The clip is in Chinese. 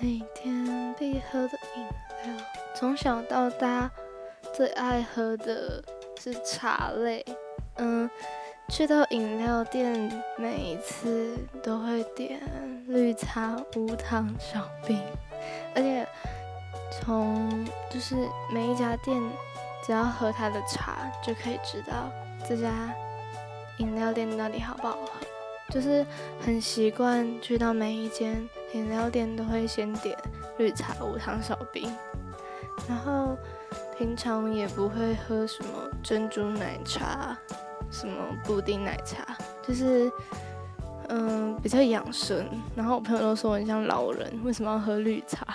每天必喝的饮料，从小到大最爱喝的是茶类。嗯，去到饮料店，每一次都会点绿茶无糖小冰，而且从就是每一家店，只要喝它的茶，就可以知道这家饮料店到底好不好喝。就是很习惯去到每一间饮料店都会先点绿茶无糖小冰，然后平常也不会喝什么珍珠奶茶、什么布丁奶茶，就是嗯比较养生。然后我朋友都说我很像老人，为什么要喝绿茶？